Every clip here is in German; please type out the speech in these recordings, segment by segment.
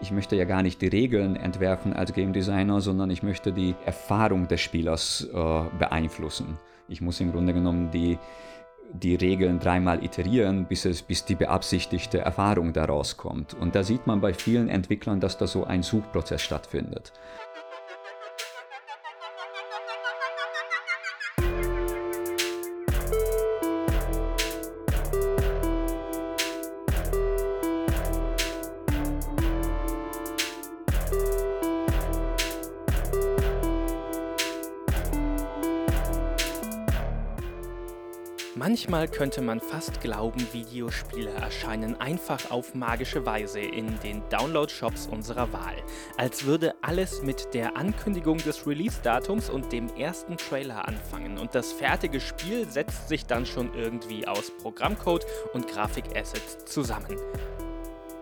Ich möchte ja gar nicht die Regeln entwerfen als Game Designer, sondern ich möchte die Erfahrung des Spielers äh, beeinflussen. Ich muss im Grunde genommen die, die Regeln dreimal iterieren, bis, es, bis die beabsichtigte Erfahrung daraus kommt. Und da sieht man bei vielen Entwicklern, dass da so ein Suchprozess stattfindet. Manchmal könnte man fast glauben, Videospiele erscheinen einfach auf magische Weise in den Download-Shops unserer Wahl. Als würde alles mit der Ankündigung des Release-Datums und dem ersten Trailer anfangen und das fertige Spiel setzt sich dann schon irgendwie aus Programmcode und Grafikassets zusammen.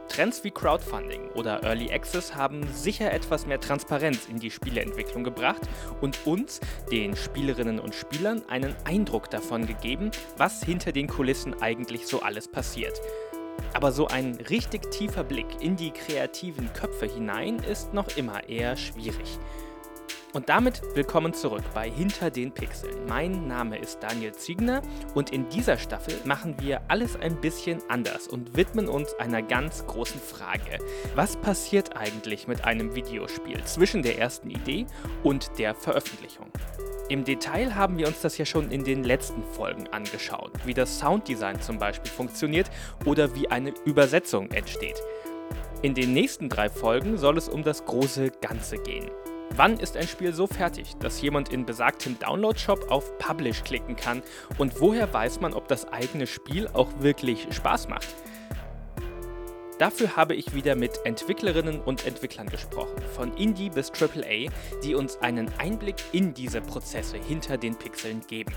Trends wie Crowdfunding oder Early Access haben sicher etwas mehr Transparenz in die Spieleentwicklung gebracht und uns, den Spielerinnen und Spielern, einen Eindruck davon gegeben, was hinter den Kulissen eigentlich so alles passiert. Aber so ein richtig tiefer Blick in die kreativen Köpfe hinein ist noch immer eher schwierig. Und damit willkommen zurück bei Hinter den Pixeln. Mein Name ist Daniel Ziegner und in dieser Staffel machen wir alles ein bisschen anders und widmen uns einer ganz großen Frage. Was passiert eigentlich mit einem Videospiel zwischen der ersten Idee und der Veröffentlichung? Im Detail haben wir uns das ja schon in den letzten Folgen angeschaut, wie das Sounddesign zum Beispiel funktioniert oder wie eine Übersetzung entsteht. In den nächsten drei Folgen soll es um das große Ganze gehen. Wann ist ein Spiel so fertig, dass jemand in besagtem Download-Shop auf Publish klicken kann? Und woher weiß man, ob das eigene Spiel auch wirklich Spaß macht? Dafür habe ich wieder mit Entwicklerinnen und Entwicklern gesprochen, von Indie bis AAA, die uns einen Einblick in diese Prozesse hinter den Pixeln geben.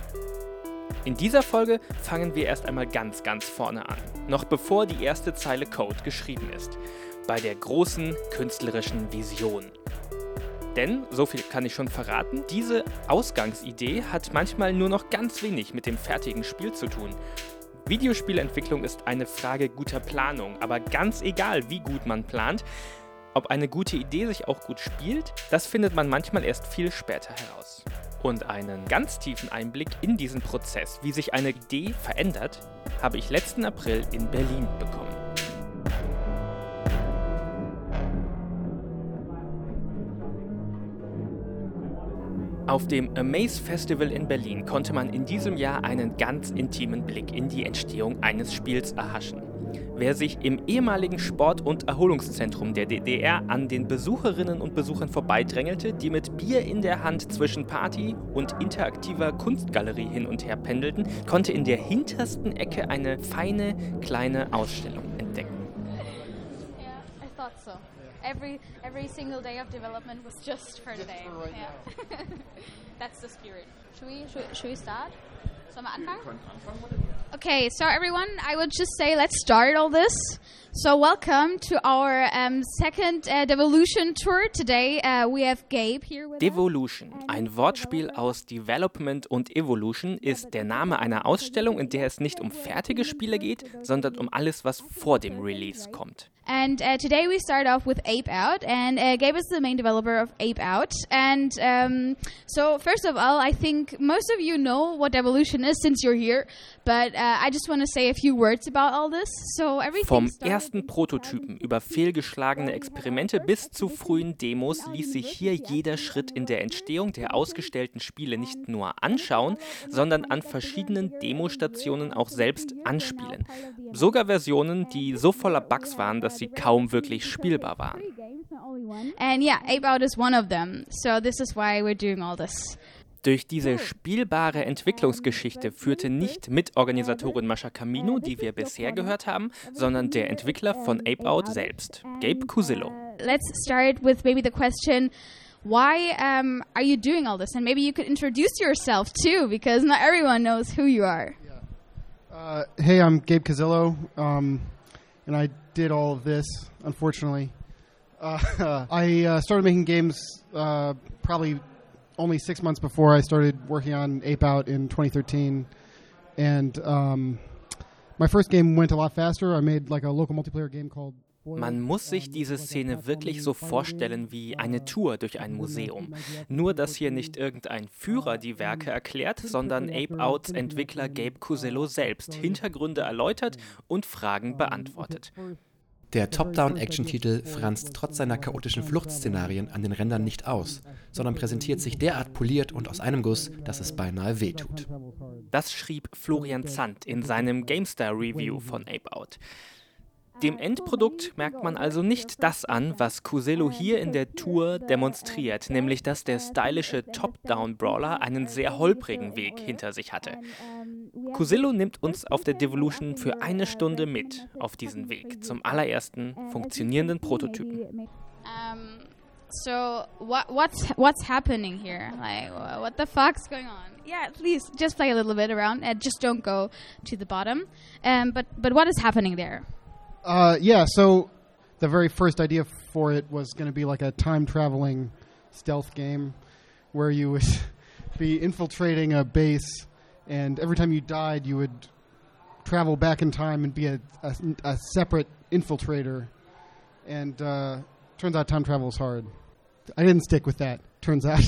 In dieser Folge fangen wir erst einmal ganz, ganz vorne an, noch bevor die erste Zeile Code geschrieben ist, bei der großen künstlerischen Vision. Denn, so viel kann ich schon verraten, diese Ausgangsidee hat manchmal nur noch ganz wenig mit dem fertigen Spiel zu tun. Videospielentwicklung ist eine Frage guter Planung, aber ganz egal, wie gut man plant, ob eine gute Idee sich auch gut spielt, das findet man manchmal erst viel später heraus. Und einen ganz tiefen Einblick in diesen Prozess, wie sich eine Idee verändert, habe ich letzten April in Berlin bekommen. Auf dem Amaze Festival in Berlin konnte man in diesem Jahr einen ganz intimen Blick in die Entstehung eines Spiels erhaschen. Wer sich im ehemaligen Sport- und Erholungszentrum der DDR an den Besucherinnen und Besuchern vorbeidrängelte, die mit Bier in der Hand zwischen Party und interaktiver Kunstgalerie hin und her pendelten, konnte in der hintersten Ecke eine feine kleine Ausstellung entdecken. Yeah, I thought so. Every every single day of development was just for today. yeah. That's the spirit. Should we should, should we start? Sollen wir anfangen? Okay, so everyone, I would just say let's start all this. So welcome to our um, second uh, Devolution tour. Today uh, we have Gabe here with Devolution, ein Wortspiel aus Development und Evolution, ist der Name einer Ausstellung, in der es nicht um fertige Spiele geht, sondern um alles, was vor dem Release kommt. And uh, today we start off with Ape Out, and uh, Gabe is the main developer of Ape Out. And um, so, first of all, I think most of you know what Devolution is since you're here, but uh, I just want to say a few words about all this. So everything Vom ersten Prototypen über fehlgeschlagene Experimente bis zu frühen Demos ließ sich hier jeder Schritt in der Entstehung der ausgestellten Spiele nicht nur anschauen, sondern an verschiedenen Demostationen auch selbst anspielen. Sogar Versionen, die so voller Bugs waren, dass sie kaum wirklich spielbar waren. And yeah, Ape Out is one of them. So this is why we're doing all this. Durch diese spielbare Entwicklungsgeschichte führte nicht Mitorganisatorin Mascha Camino, die wir bisher gehört haben, sondern der Entwickler von Ape Out selbst, Gabe Cusillo. Let's start with maybe the question. Why um, are you doing all this? And maybe you could introduce yourself too, because not everyone knows who you are. Uh, hey, I'm Gabe Cazillo, um, and I did all of this, unfortunately. Uh, I uh, started making games uh, probably only six months before I started working on Ape Out in 2013, and um, my first game went a lot faster. I made like a local multiplayer game called Man muss sich diese Szene wirklich so vorstellen wie eine Tour durch ein Museum. Nur, dass hier nicht irgendein Führer die Werke erklärt, sondern Ape Outs Entwickler Gabe Cusello selbst Hintergründe erläutert und Fragen beantwortet. Der Top-Down-Action-Titel franzt trotz seiner chaotischen Fluchtszenarien an den Rändern nicht aus, sondern präsentiert sich derart poliert und aus einem Guss, dass es beinahe wehtut. Das schrieb Florian Zandt in seinem GameStar Review von Ape Out. Dem Endprodukt merkt man also nicht das an, was Cusello hier in der Tour demonstriert, nämlich dass der stylische Top-Down-Brawler einen sehr holprigen Weg hinter sich hatte. Cusello nimmt uns auf der Devolution für eine Stunde mit auf diesen Weg zum allerersten funktionierenden Prototypen. Um, so what what's what's happening here? Like what the fuck's going on? Yeah, please just play a little bit around and just don't go to the bottom. Um, but but what is happening there? Uh, yeah, so the very first idea for it was going to be like a time traveling stealth game where you would be infiltrating a base, and every time you died, you would travel back in time and be a, a, a separate infiltrator. And uh, turns out time travel is hard. I didn't stick with that, turns out.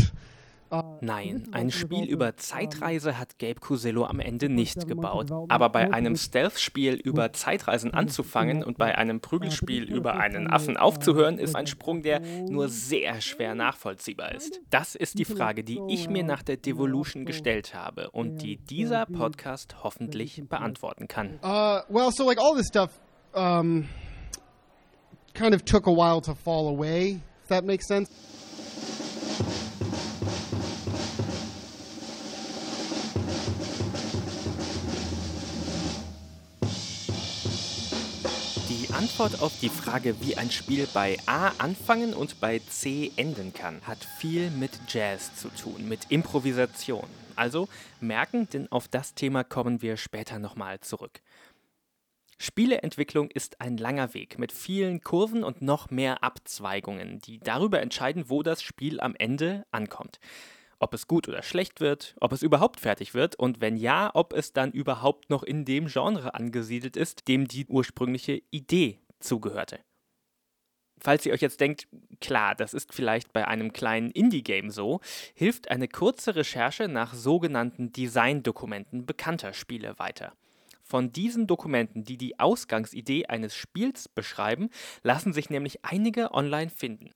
Nein, ein Spiel über Zeitreise hat Gabe Cusello am Ende nicht gebaut. Aber bei einem Stealth-Spiel über Zeitreisen anzufangen und bei einem Prügelspiel über einen Affen aufzuhören, ist ein Sprung, der nur sehr schwer nachvollziehbar ist. Das ist die Frage, die ich mir nach der Devolution gestellt habe und die dieser Podcast hoffentlich beantworten kann. Uh, well, so like all this stuff um, kind of took a while to fall away, if that makes sense. Antwort auf die Frage, wie ein Spiel bei A anfangen und bei C enden kann, hat viel mit Jazz zu tun, mit Improvisation. Also merken, denn auf das Thema kommen wir später nochmal zurück. Spieleentwicklung ist ein langer Weg mit vielen Kurven und noch mehr Abzweigungen, die darüber entscheiden, wo das Spiel am Ende ankommt. Ob es gut oder schlecht wird, ob es überhaupt fertig wird und wenn ja, ob es dann überhaupt noch in dem Genre angesiedelt ist, dem die ursprüngliche Idee zugehörte. Falls ihr euch jetzt denkt, klar, das ist vielleicht bei einem kleinen Indie-Game so, hilft eine kurze Recherche nach sogenannten Design-Dokumenten bekannter Spiele weiter. Von diesen Dokumenten, die die Ausgangsidee eines Spiels beschreiben, lassen sich nämlich einige online finden.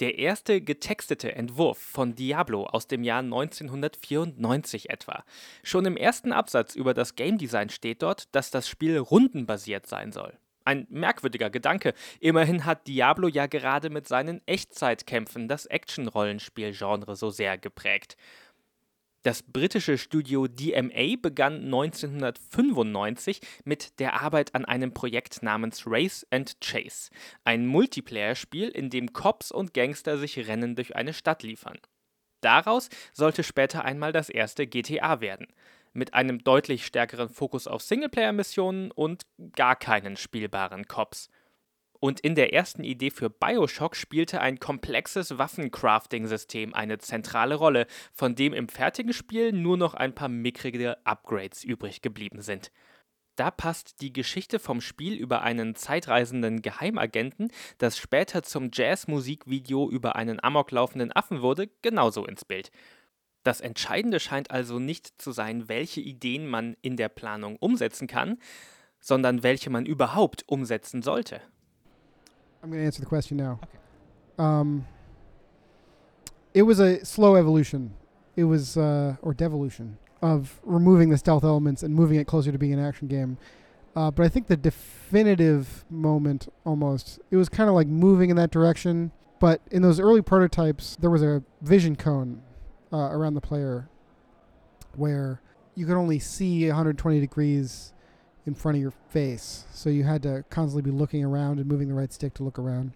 Der erste getextete Entwurf von Diablo aus dem Jahr 1994 etwa. Schon im ersten Absatz über das Game Design steht dort, dass das Spiel rundenbasiert sein soll. Ein merkwürdiger Gedanke. Immerhin hat Diablo ja gerade mit seinen Echtzeitkämpfen das Action-Rollenspiel-Genre so sehr geprägt. Das britische Studio DMA begann 1995 mit der Arbeit an einem Projekt namens Race and Chase, ein Multiplayer-Spiel, in dem Cops und Gangster sich Rennen durch eine Stadt liefern. Daraus sollte später einmal das erste GTA werden, mit einem deutlich stärkeren Fokus auf Singleplayer-Missionen und gar keinen spielbaren Cops. Und in der ersten Idee für Bioshock spielte ein komplexes Waffencrafting-System eine zentrale Rolle, von dem im fertigen Spiel nur noch ein paar mickrige Upgrades übrig geblieben sind. Da passt die Geschichte vom Spiel über einen zeitreisenden Geheimagenten, das später zum Jazz-Musikvideo über einen amoklaufenden Affen wurde, genauso ins Bild. Das Entscheidende scheint also nicht zu sein, welche Ideen man in der Planung umsetzen kann, sondern welche man überhaupt umsetzen sollte. I'm going to answer the question now. Okay. Um, it was a slow evolution. It was, uh, or devolution, of removing the stealth elements and moving it closer to being an action game. Uh, but I think the definitive moment almost, it was kind of like moving in that direction. But in those early prototypes, there was a vision cone uh, around the player where you could only see 120 degrees in front of your face. So you had to constantly be looking around and moving the right stick to look around.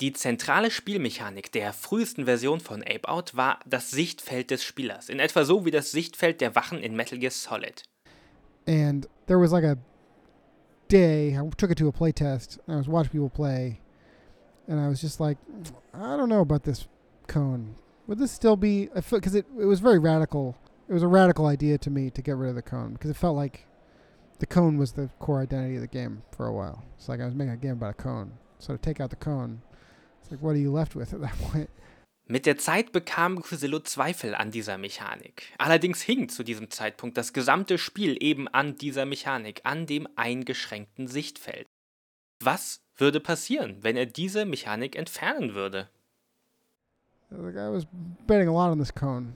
Die zentrale Spielmechanik der frühesten Version von Ape Out war das Sichtfeld des Spielers, in etwa so wie das Sichtfeld der Wachen in Metal Gear Solid. And there was like a day, I took it to a playtest, and I was watching people play, and I was just like, I don't know about this cone. Would this still be, because it, it was very radical. It was a radical idea to me to get rid of the cone, because it felt like the cone was the core identity of the game for a while. It's like I was making a game about a cone. So to take out the cone, it's like what are you left with at that point? Mit der Zeit bekam Cusillo Zweifel an dieser Mechanik. Allerdings hing zu diesem Zeitpunkt das gesamte Spiel eben an dieser Mechanik, an dem eingeschränkten Sichtfeld. Was würde passieren, wenn er diese Mechanik entfernen würde? Like I was betting a lot on this cone,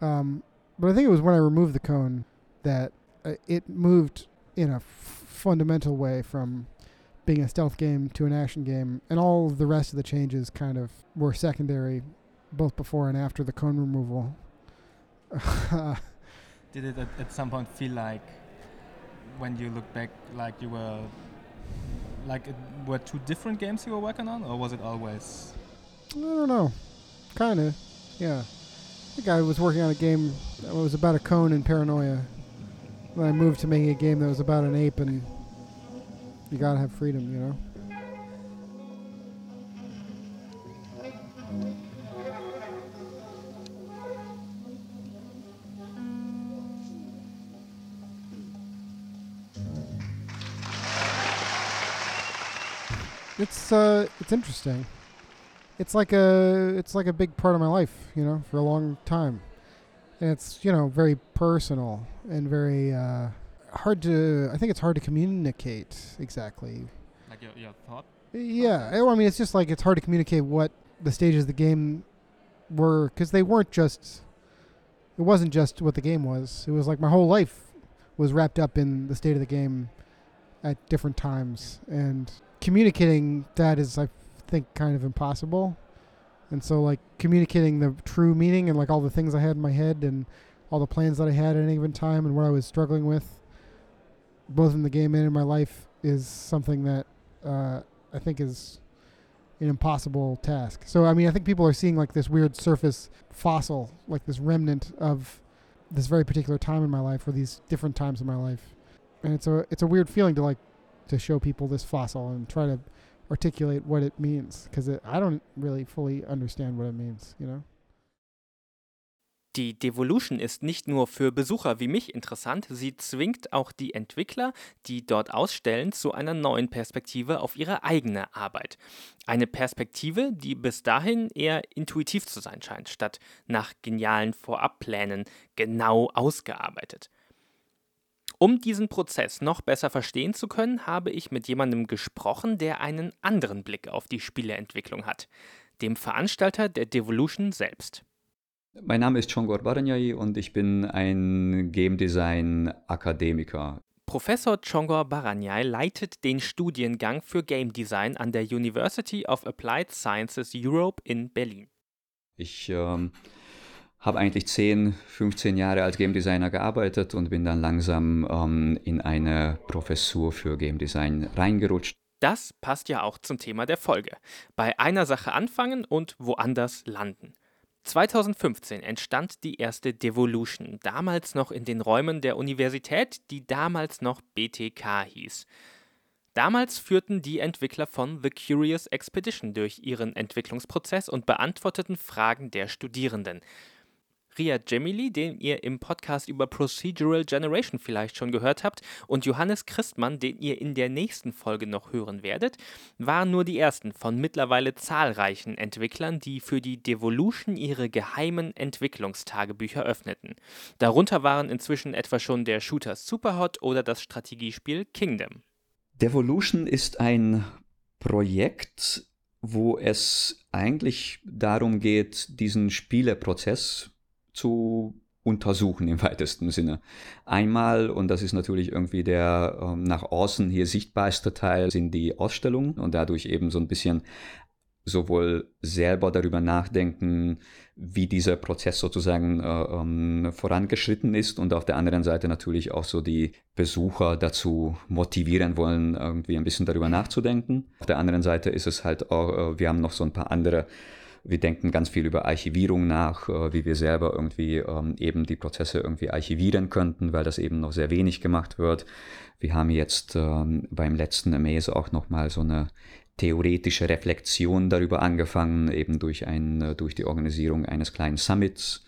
um, but I think it was when I removed the cone that uh, it moved in a fundamental way from being a stealth game to an action game, and all the rest of the changes kind of were secondary, both before and after the cone removal. Did it at, at some point feel like, when you look back, like you were, like it were two different games you were working on, or was it always? I don't know. Kind of, yeah. I think I was working on a game that was about a cone and paranoia. Then I moved to making a game that was about an ape and you gotta have freedom, you know? It's uh, it's interesting. It's like a it's like a big part of my life, you know, for a long time, and it's you know very personal and very uh, hard to. I think it's hard to communicate exactly. Like your, your thought? Yeah, well, I mean, it's just like it's hard to communicate what the stages of the game were because they weren't just. It wasn't just what the game was. It was like my whole life was wrapped up in the state of the game at different times, and communicating that is, I think, kind of impossible. And so, like communicating the true meaning and like all the things I had in my head and all the plans that I had at any given time and what I was struggling with, both in the game and in my life, is something that uh, I think is an impossible task. So, I mean, I think people are seeing like this weird surface fossil, like this remnant of this very particular time in my life or these different times in my life. And it's a it's a weird feeling to like to show people this fossil and try to articulate what it means because I don't really fully understand what it means, you know. Die Devolution ist nicht nur für Besucher wie mich interessant, sie zwingt auch die Entwickler, die dort ausstellen, zu einer neuen Perspektive auf ihre eigene Arbeit. Eine Perspektive, die bis dahin eher intuitiv zu sein scheint, statt nach genialen Vorabplänen genau ausgearbeitet. Um diesen Prozess noch besser verstehen zu können, habe ich mit jemandem gesprochen, der einen anderen Blick auf die Spieleentwicklung hat, dem Veranstalter der Devolution selbst. Mein Name ist Chongor Baranyai und ich bin ein Game Design Akademiker. Professor Chongor Baranyai leitet den Studiengang für Game Design an der University of Applied Sciences Europe in Berlin. Ich ähm, habe eigentlich 10, 15 Jahre als Game Designer gearbeitet und bin dann langsam ähm, in eine Professur für Game Design reingerutscht. Das passt ja auch zum Thema der Folge. Bei einer Sache anfangen und woanders landen. 2015 entstand die erste Devolution, damals noch in den Räumen der Universität, die damals noch BTK hieß. Damals führten die Entwickler von The Curious Expedition durch ihren Entwicklungsprozess und beantworteten Fragen der Studierenden. Ria Gemili, den ihr im Podcast über Procedural Generation vielleicht schon gehört habt, und Johannes Christmann, den ihr in der nächsten Folge noch hören werdet, waren nur die ersten von mittlerweile zahlreichen Entwicklern, die für die Devolution ihre geheimen Entwicklungstagebücher öffneten. Darunter waren inzwischen etwa schon der Shooter Superhot oder das Strategiespiel Kingdom. Devolution ist ein Projekt, wo es eigentlich darum geht, diesen Spieleprozess zu untersuchen im weitesten Sinne. Einmal, und das ist natürlich irgendwie der ähm, nach außen hier sichtbarste Teil, sind die Ausstellungen und dadurch eben so ein bisschen sowohl selber darüber nachdenken, wie dieser Prozess sozusagen äh, ähm, vorangeschritten ist und auf der anderen Seite natürlich auch so die Besucher dazu motivieren wollen, irgendwie ein bisschen darüber nachzudenken. Auf der anderen Seite ist es halt auch, äh, wir haben noch so ein paar andere wir denken ganz viel über Archivierung nach, äh, wie wir selber irgendwie ähm, eben die Prozesse irgendwie archivieren könnten, weil das eben noch sehr wenig gemacht wird. Wir haben jetzt ähm, beim letzten Amaze auch nochmal so eine theoretische Reflexion darüber angefangen, eben durch, ein, äh, durch die Organisierung eines kleinen Summits.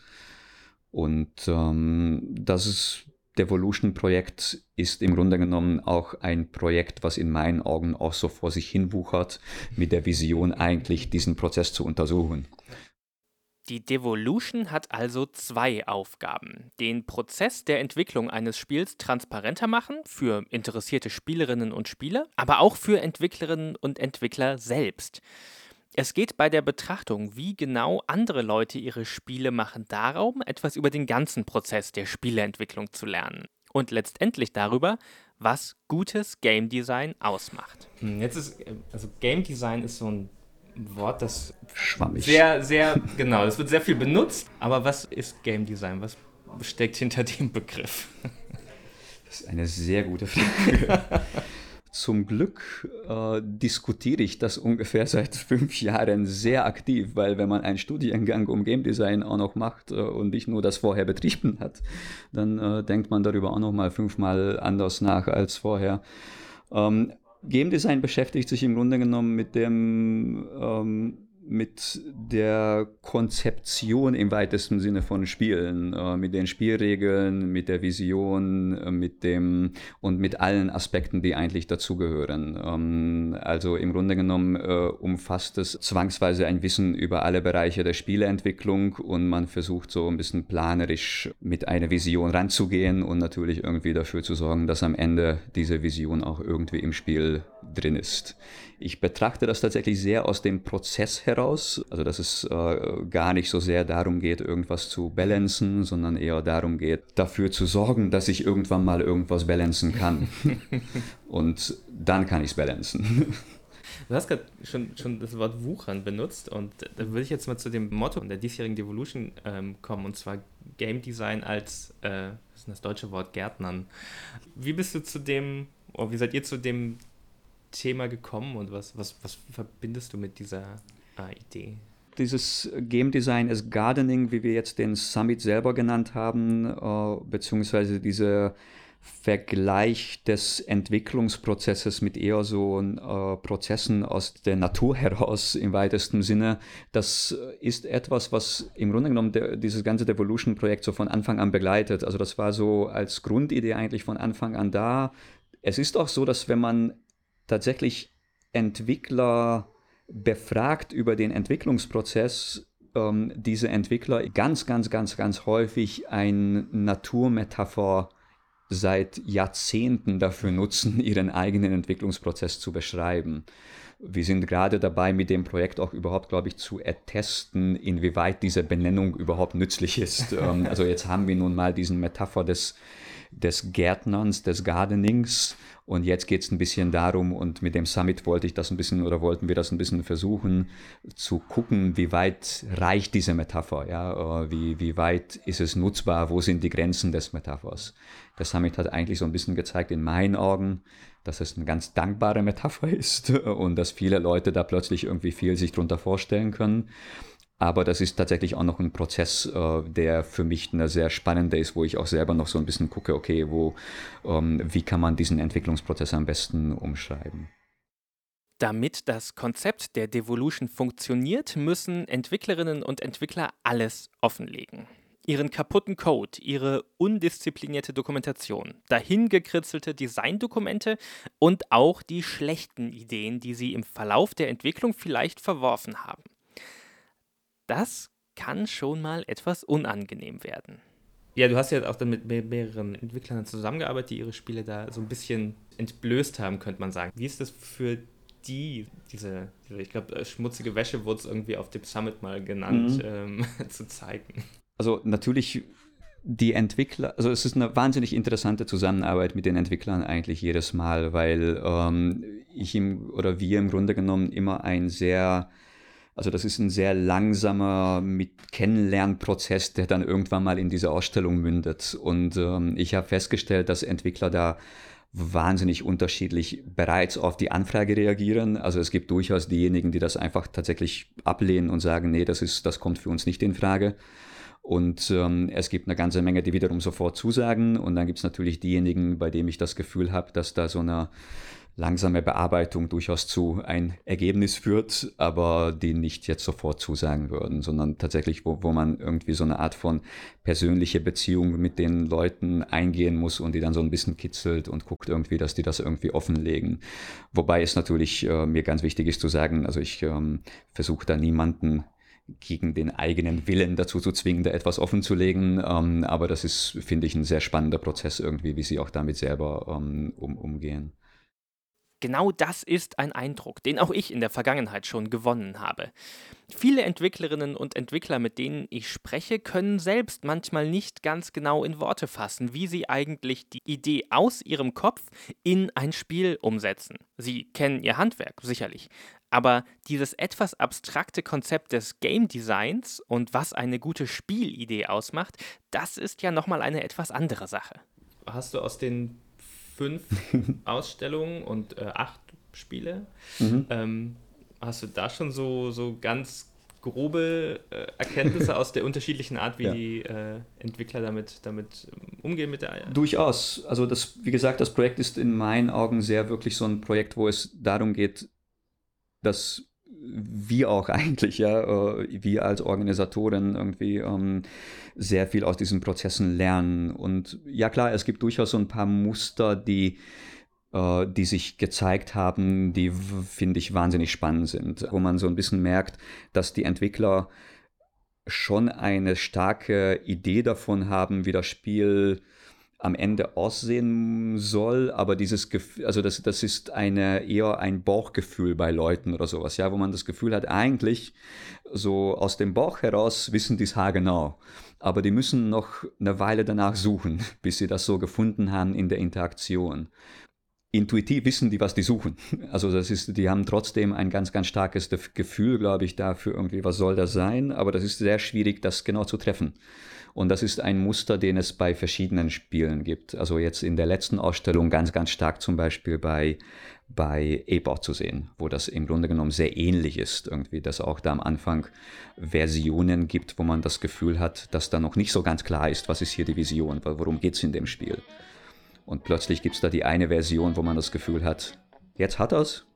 Und ähm, das ist Devolution-Projekt ist im Grunde genommen auch ein Projekt, was in meinen Augen auch so vor sich hin wuchert, mit der Vision eigentlich diesen Prozess zu untersuchen. Die Devolution hat also zwei Aufgaben. Den Prozess der Entwicklung eines Spiels transparenter machen für interessierte Spielerinnen und Spieler, aber auch für Entwicklerinnen und Entwickler selbst. Es geht bei der Betrachtung, wie genau andere Leute ihre Spiele machen, darum, etwas über den ganzen Prozess der Spieleentwicklung zu lernen. Und letztendlich darüber, was gutes Game Design ausmacht. Hm, jetzt ist, äh, also Game Design ist so ein Wort, das Schwammig. sehr, sehr, genau, es wird sehr viel benutzt. Aber was ist Game Design? Was steckt hinter dem Begriff? Das ist eine sehr gute Frage. Zum Glück äh, diskutiere ich das ungefähr seit fünf Jahren sehr aktiv, weil wenn man einen Studiengang um Game Design auch noch macht äh, und nicht nur das vorher betrieben hat, dann äh, denkt man darüber auch noch mal fünfmal anders nach als vorher. Ähm, Game Design beschäftigt sich im Grunde genommen mit dem ähm, mit der Konzeption im weitesten Sinne von Spielen, äh, mit den Spielregeln, mit der Vision, äh, mit dem und mit allen Aspekten, die eigentlich dazugehören. Ähm, also im Grunde genommen äh, umfasst es zwangsweise ein Wissen über alle Bereiche der Spieleentwicklung und man versucht so ein bisschen planerisch mit einer Vision ranzugehen und natürlich irgendwie dafür zu sorgen, dass am Ende diese Vision auch irgendwie im Spiel drin ist. Ich betrachte das tatsächlich sehr aus dem Prozess heraus, also dass es äh, gar nicht so sehr darum geht, irgendwas zu balancen, sondern eher darum geht, dafür zu sorgen, dass ich irgendwann mal irgendwas balancen kann. und dann kann ich es balancen. Du hast gerade schon, schon das Wort Wuchern benutzt und da würde ich jetzt mal zu dem Motto der diesjährigen Devolution ähm, kommen und zwar Game Design als, äh, was ist das deutsche Wort, Gärtnern. Wie bist du zu dem, oder wie seid ihr zu dem Thema gekommen und was, was, was verbindest du mit dieser Idee? Dieses Game Design as Gardening, wie wir jetzt den Summit selber genannt haben, äh, beziehungsweise dieser Vergleich des Entwicklungsprozesses mit eher so äh, Prozessen aus der Natur heraus im weitesten Sinne, das ist etwas, was im Grunde genommen der, dieses ganze Devolution-Projekt so von Anfang an begleitet. Also das war so als Grundidee eigentlich von Anfang an da. Es ist auch so, dass wenn man tatsächlich Entwickler befragt über den Entwicklungsprozess, ähm, diese Entwickler ganz, ganz, ganz, ganz häufig eine Naturmetapher seit Jahrzehnten dafür nutzen, ihren eigenen Entwicklungsprozess zu beschreiben. Wir sind gerade dabei, mit dem Projekt auch überhaupt, glaube ich, zu ertesten, inwieweit diese Benennung überhaupt nützlich ist. Ähm, also jetzt haben wir nun mal diesen Metapher des, des Gärtnerns, des Gardenings und jetzt geht es ein bisschen darum, und mit dem Summit wollte ich das ein bisschen oder wollten wir das ein bisschen versuchen, zu gucken, wie weit reicht diese Metapher, ja, äh, wie, wie weit ist es nutzbar, wo sind die Grenzen des Metaphers. Der Summit hat eigentlich so ein bisschen gezeigt, in meinen Augen, dass es eine ganz dankbare Metapher ist und dass viele Leute da plötzlich irgendwie viel sich drunter vorstellen können. Aber das ist tatsächlich auch noch ein Prozess, äh, der für mich eine sehr spannende ist, wo ich auch selber noch so ein bisschen gucke, okay, wo, ähm, wie kann man diesen Entwicklungsprozess am besten umschreiben. Damit das Konzept der Devolution funktioniert, müssen Entwicklerinnen und Entwickler alles offenlegen. Ihren kaputten Code, ihre undisziplinierte Dokumentation, dahingekritzelte Designdokumente und auch die schlechten Ideen, die sie im Verlauf der Entwicklung vielleicht verworfen haben das kann schon mal etwas unangenehm werden. Ja, du hast ja auch dann mit mehreren Entwicklern zusammengearbeitet, die ihre Spiele da so ein bisschen entblößt haben, könnte man sagen. Wie ist das für die, diese, diese ich glaube, äh, schmutzige Wäsche wurde es irgendwie auf dem Summit mal genannt, mhm. ähm, zu zeigen? Also natürlich die Entwickler, also es ist eine wahnsinnig interessante Zusammenarbeit mit den Entwicklern eigentlich jedes Mal, weil ähm, ich im, oder wir im Grunde genommen immer ein sehr also das ist ein sehr langsamer mit Kennenlernprozess, der dann irgendwann mal in diese Ausstellung mündet. Und ähm, ich habe festgestellt, dass Entwickler da wahnsinnig unterschiedlich bereits auf die Anfrage reagieren. Also es gibt durchaus diejenigen, die das einfach tatsächlich ablehnen und sagen, nee, das ist, das kommt für uns nicht in Frage. Und ähm, es gibt eine ganze Menge, die wiederum sofort zusagen. Und dann gibt es natürlich diejenigen, bei denen ich das Gefühl habe, dass da so eine langsame Bearbeitung durchaus zu ein Ergebnis führt, aber die nicht jetzt sofort zusagen würden, sondern tatsächlich, wo, wo man irgendwie so eine Art von persönliche Beziehung mit den Leuten eingehen muss und die dann so ein bisschen kitzelt und guckt irgendwie, dass die das irgendwie offenlegen. Wobei es natürlich äh, mir ganz wichtig ist zu sagen, also ich ähm, versuche da niemanden gegen den eigenen Willen dazu zu zwingen, da etwas offenzulegen. Ähm, aber das ist, finde ich, ein sehr spannender Prozess irgendwie, wie sie auch damit selber ähm, um, umgehen. Genau das ist ein Eindruck, den auch ich in der Vergangenheit schon gewonnen habe. Viele Entwicklerinnen und Entwickler, mit denen ich spreche, können selbst manchmal nicht ganz genau in Worte fassen, wie sie eigentlich die Idee aus ihrem Kopf in ein Spiel umsetzen. Sie kennen ihr Handwerk, sicherlich. Aber dieses etwas abstrakte Konzept des Game Designs und was eine gute Spielidee ausmacht, das ist ja nochmal eine etwas andere Sache. Hast du aus den fünf Ausstellungen und äh, acht Spiele. Mhm. Ähm, hast du da schon so, so ganz grobe äh, Erkenntnisse aus der unterschiedlichen Art, wie ja. die äh, Entwickler damit, damit ähm, umgehen mit der Durchaus. Also das, wie gesagt, das Projekt ist in meinen Augen sehr wirklich so ein Projekt, wo es darum geht, dass wir auch eigentlich, ja, äh, wir als Organisatoren irgendwie ähm, sehr viel aus diesen Prozessen lernen. Und ja klar, es gibt durchaus so ein paar Muster, die, äh, die sich gezeigt haben, die finde ich wahnsinnig spannend sind, wo man so ein bisschen merkt, dass die Entwickler schon eine starke Idee davon haben, wie das Spiel am Ende aussehen soll, aber dieses Gefühl, also das, das ist eine, eher ein Bauchgefühl bei Leuten oder sowas, ja, wo man das Gefühl hat, eigentlich so aus dem Bauch heraus wissen die es haargenau, aber die müssen noch eine Weile danach suchen, bis sie das so gefunden haben in der Interaktion. Intuitiv wissen die, was die suchen. Also das ist, die haben trotzdem ein ganz, ganz starkes Gefühl, glaube ich, dafür irgendwie, was soll das sein, aber das ist sehr schwierig, das genau zu treffen. Und das ist ein Muster, den es bei verschiedenen Spielen gibt. Also jetzt in der letzten Ausstellung ganz, ganz stark zum Beispiel bei, bei Ape zu sehen, wo das im Grunde genommen sehr ähnlich ist. Irgendwie, dass auch da am Anfang Versionen gibt, wo man das Gefühl hat, dass da noch nicht so ganz klar ist, was ist hier die Vision, worum geht es in dem Spiel. Und plötzlich gibt es da die eine Version, wo man das Gefühl hat, jetzt hat er es.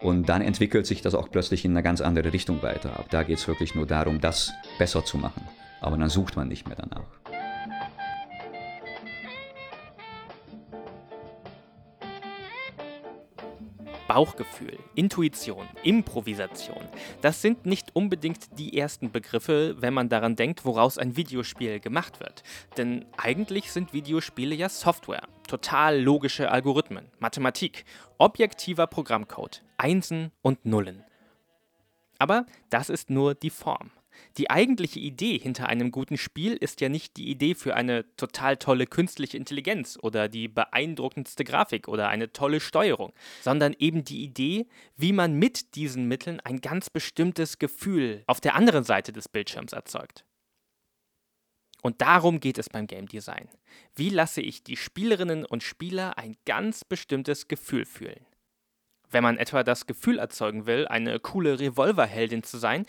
Und dann entwickelt sich das auch plötzlich in eine ganz andere Richtung weiter. Ab da geht es wirklich nur darum, das besser zu machen aber dann sucht man nicht mehr danach. Bauchgefühl, Intuition, Improvisation, das sind nicht unbedingt die ersten Begriffe, wenn man daran denkt, woraus ein Videospiel gemacht wird. Denn eigentlich sind Videospiele ja Software, total logische Algorithmen, Mathematik, objektiver Programmcode, Einsen und Nullen. Aber das ist nur die Form. Die eigentliche Idee hinter einem guten Spiel ist ja nicht die Idee für eine total tolle künstliche Intelligenz oder die beeindruckendste Grafik oder eine tolle Steuerung, sondern eben die Idee, wie man mit diesen Mitteln ein ganz bestimmtes Gefühl auf der anderen Seite des Bildschirms erzeugt. Und darum geht es beim Game Design. Wie lasse ich die Spielerinnen und Spieler ein ganz bestimmtes Gefühl fühlen? Wenn man etwa das Gefühl erzeugen will, eine coole Revolverheldin zu sein,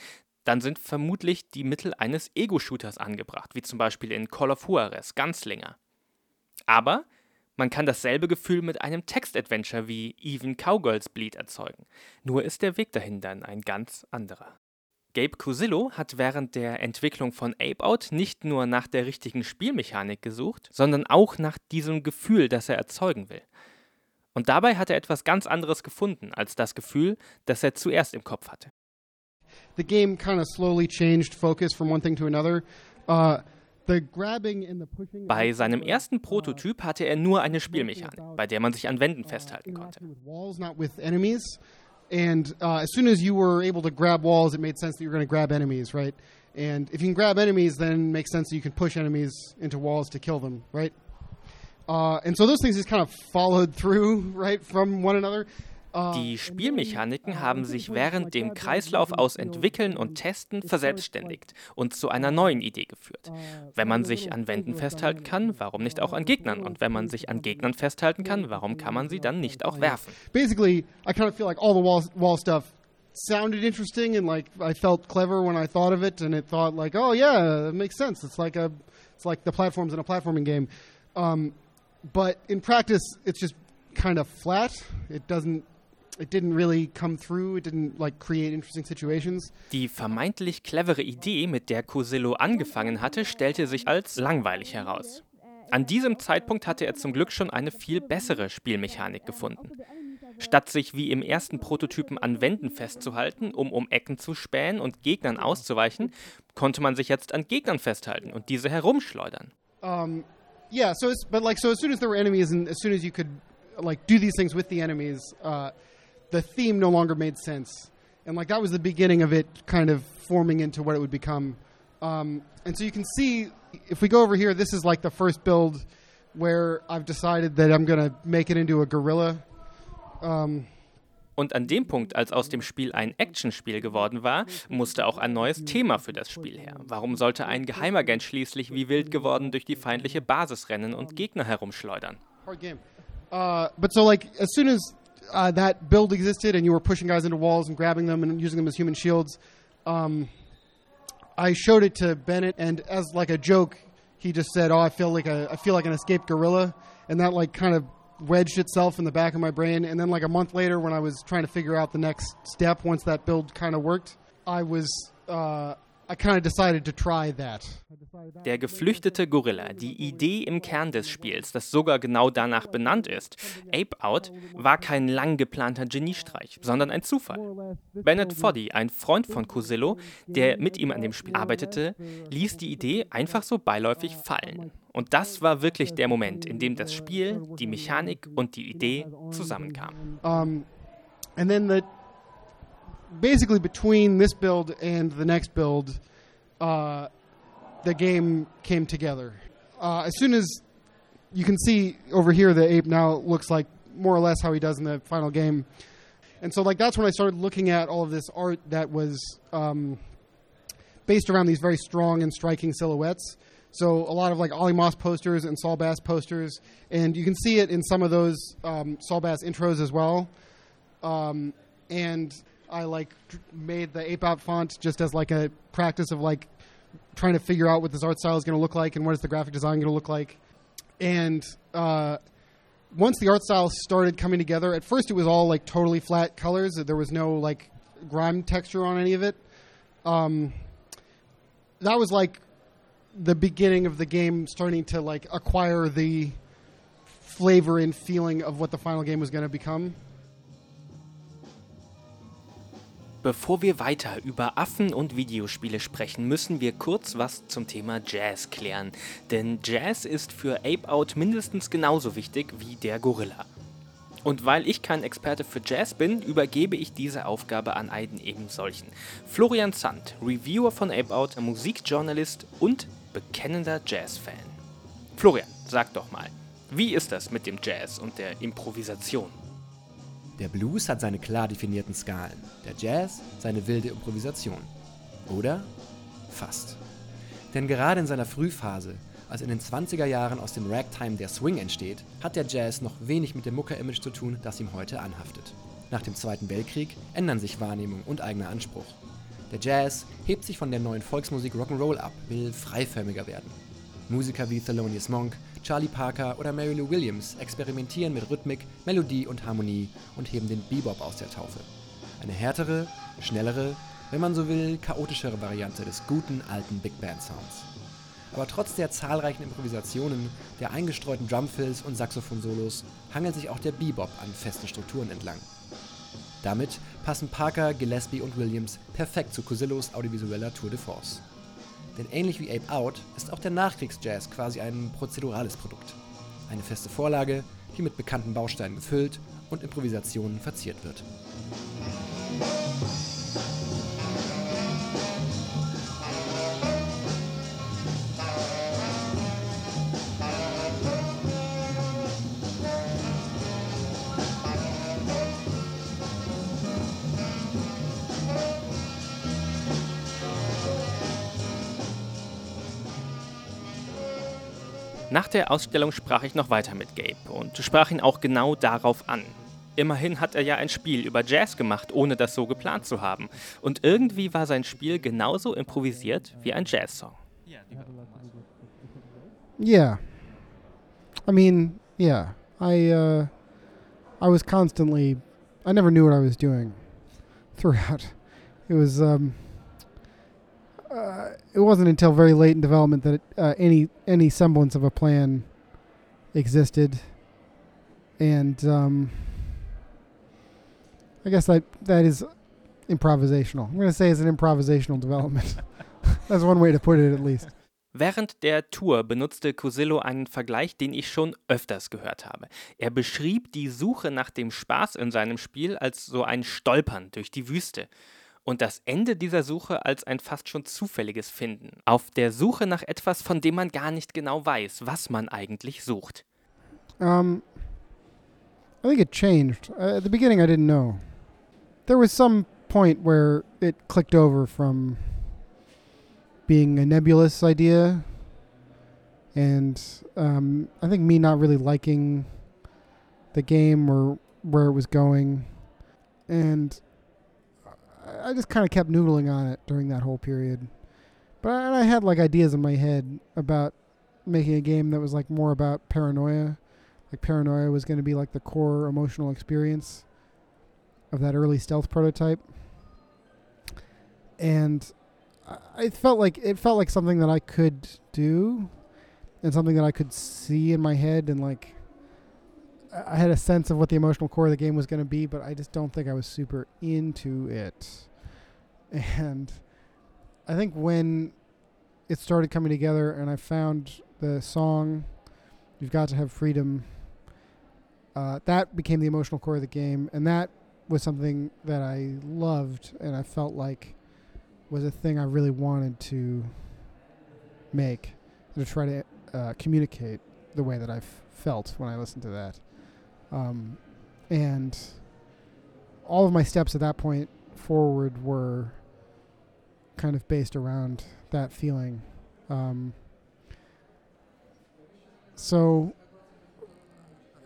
dann sind vermutlich die Mittel eines Ego-Shooters angebracht, wie zum Beispiel in Call of Juarez, Gunslinger. Aber man kann dasselbe Gefühl mit einem Text-Adventure wie Even Cowgirls Bleed erzeugen. Nur ist der Weg dahin dann ein ganz anderer. Gabe Cusillo hat während der Entwicklung von Ape Out nicht nur nach der richtigen Spielmechanik gesucht, sondern auch nach diesem Gefühl, das er erzeugen will. Und dabei hat er etwas ganz anderes gefunden als das Gefühl, das er zuerst im Kopf hatte the game kind of slowly changed focus from one thing to another. Uh, bei seinem ersten Prototyp hatte er nur eine Spielmechanik, bei der man sich an Wänden festhalten konnte. And uh, as soon as you were able to grab walls, it made sense that you were going to grab enemies, right? And if you can grab enemies, then it makes sense that you can push enemies into walls to kill them, right? Uh, and so those things just kind of followed through, right, from one another. Die Spielmechaniken haben sich während dem Kreislauf aus Entwickeln und Testen verselbstständigt und zu einer neuen Idee geführt. Wenn man sich an Wänden festhalten kann, warum nicht auch an Gegnern? Und wenn man sich an Gegnern festhalten kann, warum kann man sie dann nicht auch werfen? Basically, I kind of feel like all the wall, wall stuff sounded interesting and like I felt clever when I thought of it and it thought like, oh yeah, it makes sense. It's like a it's like the platforms in a platforming game. Um, but in practice, it's just kind of flat. It doesn't it didn't really come through. It didn't like create interesting situations. Die vermeintlich clevere Idee, mit der Cosillo angefangen hatte, stellte sich als langweilig heraus. An diesem Zeitpunkt hatte er zum Glück schon eine viel bessere Spielmechanik gefunden. Statt sich wie im ersten Prototypen an Wänden festzuhalten, um um Ecken zu spähen und Gegnern auszuweichen, konnte man sich jetzt an Gegnern festhalten und diese herumschleudern. Um, yeah, so it's, but like so as soon as there were enemies and as soon as you could like do these things with the enemies, uh, the theme no longer made sense. And like that was the beginning of it kind of forming into what it would become. Um, and so you can see if we go over here, this is like the first build where I've decided that I'm to make it into a gorilla. Um, Und an dem Punkt, als aus dem Spiel ein Actionspiel geworden war, musste auch ein neues Thema für das Spiel her. Warum sollte ein Geheimagent schließlich wie wild geworden durch die feindliche Basis rennen und Gegner herumschleudern? Hard game. Uh, but so like as soon as uh, that build existed and you were pushing guys into walls and grabbing them and using them as human shields, um, I showed it to Bennett and as like a joke, he just said, "Oh, I feel like a I feel like an escaped gorilla," and that like kind of wedged itself in the back of my brain. And then like a month later, when I was trying to figure out the next step, once that build kind of worked, I was uh, Der geflüchtete Gorilla, die Idee im Kern des Spiels, das sogar genau danach benannt ist, Ape Out, war kein lang geplanter Geniestreich, sondern ein Zufall. Bennett Foddy, ein Freund von Cosillo, der mit ihm an dem Spiel arbeitete, ließ die Idee einfach so beiläufig fallen. Und das war wirklich der Moment, in dem das Spiel, die Mechanik und die Idee zusammenkamen. Um, and then the basically between this build and the next build, uh, the game came together. Uh, as soon as you can see over here, the ape now looks like more or less how he does in the final game. And so, like, that's when I started looking at all of this art that was um, based around these very strong and striking silhouettes. So, a lot of like Ollie Moss posters and Saul Bass posters. And you can see it in some of those um, Saul Bass intros as well. Um, and I like made the ape out font just as like a practice of like trying to figure out what this art style is going to look like and what is the graphic design going to look like. And uh, once the art style started coming together, at first it was all like totally flat colors. There was no like grime texture on any of it. Um, that was like the beginning of the game starting to like acquire the flavor and feeling of what the final game was going to become. Bevor wir weiter über Affen und Videospiele sprechen, müssen wir kurz was zum Thema Jazz klären. Denn Jazz ist für Ape Out mindestens genauso wichtig wie der Gorilla. Und weil ich kein Experte für Jazz bin, übergebe ich diese Aufgabe an einen eben solchen. Florian Zandt, Reviewer von Ape Out, Musikjournalist und bekennender Jazz-Fan. Florian, sag doch mal, wie ist das mit dem Jazz und der Improvisation? Der Blues hat seine klar definierten Skalen, der Jazz seine wilde Improvisation. Oder? Fast. Denn gerade in seiner Frühphase, als in den 20er Jahren aus dem Ragtime der Swing entsteht, hat der Jazz noch wenig mit dem Mucker-Image zu tun, das ihm heute anhaftet. Nach dem Zweiten Weltkrieg ändern sich Wahrnehmung und eigener Anspruch. Der Jazz hebt sich von der neuen Volksmusik Rock'n'Roll ab, will freiförmiger werden. Musiker wie Thelonious Monk, Charlie Parker oder Mary Lou Williams experimentieren mit Rhythmik, Melodie und Harmonie und heben den Bebop aus der Taufe. Eine härtere, schnellere, wenn man so will, chaotischere Variante des guten alten Big Band Sounds. Aber trotz der zahlreichen Improvisationen, der eingestreuten Drumfills und Saxophon-Solos hangelt sich auch der Bebop an festen Strukturen entlang. Damit passen Parker, Gillespie und Williams perfekt zu Cosillos audiovisueller Tour de Force. Denn ähnlich wie Ape Out ist auch der Nachkriegsjazz quasi ein prozedurales Produkt. Eine feste Vorlage, die mit bekannten Bausteinen gefüllt und Improvisationen verziert wird. Der Ausstellung sprach ich noch weiter mit Gabe und sprach ihn auch genau darauf an. Immerhin hat er ja ein Spiel über Jazz gemacht, ohne das so geplant zu haben. Und irgendwie war sein Spiel genauso improvisiert wie ein Jazzsong. Yeah. I mean, yeah. I uh, I was constantly, I never knew what I was doing throughout. It was, um, uh, it wasn't until very late in development that it, uh, any any semblance of a plan existed, and um, I guess that that is improvisational. I'm going to say it's an improvisational development. That's one way to put it, at least. Während der Tour benutzte Cosillo einen Vergleich, den ich schon öfters gehört habe. Er beschrieb die Suche nach dem Spaß in seinem Spiel als so ein Stolpern durch die Wüste und das Ende dieser Suche als ein fast schon zufälliges Finden. Auf der Suche nach etwas, von dem man gar nicht genau weiß, was man eigentlich sucht. Um, I think it changed. Uh, at the beginning, I didn't know. There was some point where it clicked over from being a nebulous idea, and um, I think me not really liking the game or where it was going, and I just kind of kept noodling on it during that whole period. But I, I had like ideas in my head about making a game that was like more about paranoia. Like paranoia was going to be like the core emotional experience of that early stealth prototype. And I felt like it felt like something that I could do and something that I could see in my head and like I had a sense of what the emotional core of the game was going to be, but I just don't think I was super into it. And I think when it started coming together and I found the song You've Got to Have Freedom, uh, that became the emotional core of the game. And that was something that I loved and I felt like was a thing I really wanted to make to try to uh, communicate the way that I felt when I listened to that. Um, and all of my steps at that point forward were kind of based around that feeling. Um, so,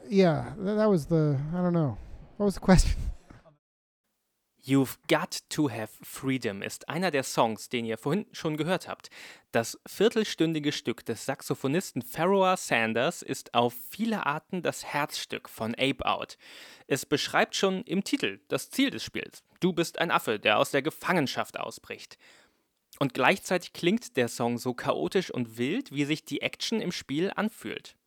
yeah, th- that was the, I don't know. What was the question? You've Got to Have Freedom ist einer der Songs, den ihr vorhin schon gehört habt. Das viertelstündige Stück des Saxophonisten Pharaoh Sanders ist auf viele Arten das Herzstück von Ape Out. Es beschreibt schon im Titel das Ziel des Spiels. Du bist ein Affe, der aus der Gefangenschaft ausbricht. Und gleichzeitig klingt der Song so chaotisch und wild, wie sich die Action im Spiel anfühlt.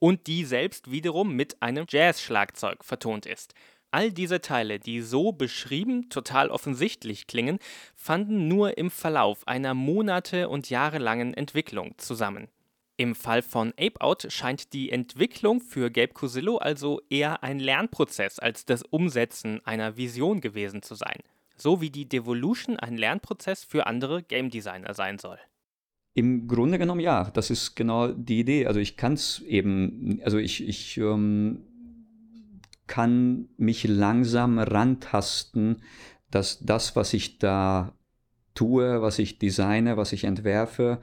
Und die selbst wiederum mit einem Jazz-Schlagzeug vertont ist. All diese Teile, die so beschrieben total offensichtlich klingen, fanden nur im Verlauf einer monate- und jahrelangen Entwicklung zusammen. Im Fall von Ape Out scheint die Entwicklung für Gabe Cusillo also eher ein Lernprozess als das Umsetzen einer Vision gewesen zu sein. So wie die Devolution ein Lernprozess für andere Game Designer sein soll. Im Grunde genommen ja, das ist genau die Idee. Also ich kann es eben, also ich, ich ähm, kann mich langsam rantasten, dass das, was ich da tue, was ich designe, was ich entwerfe,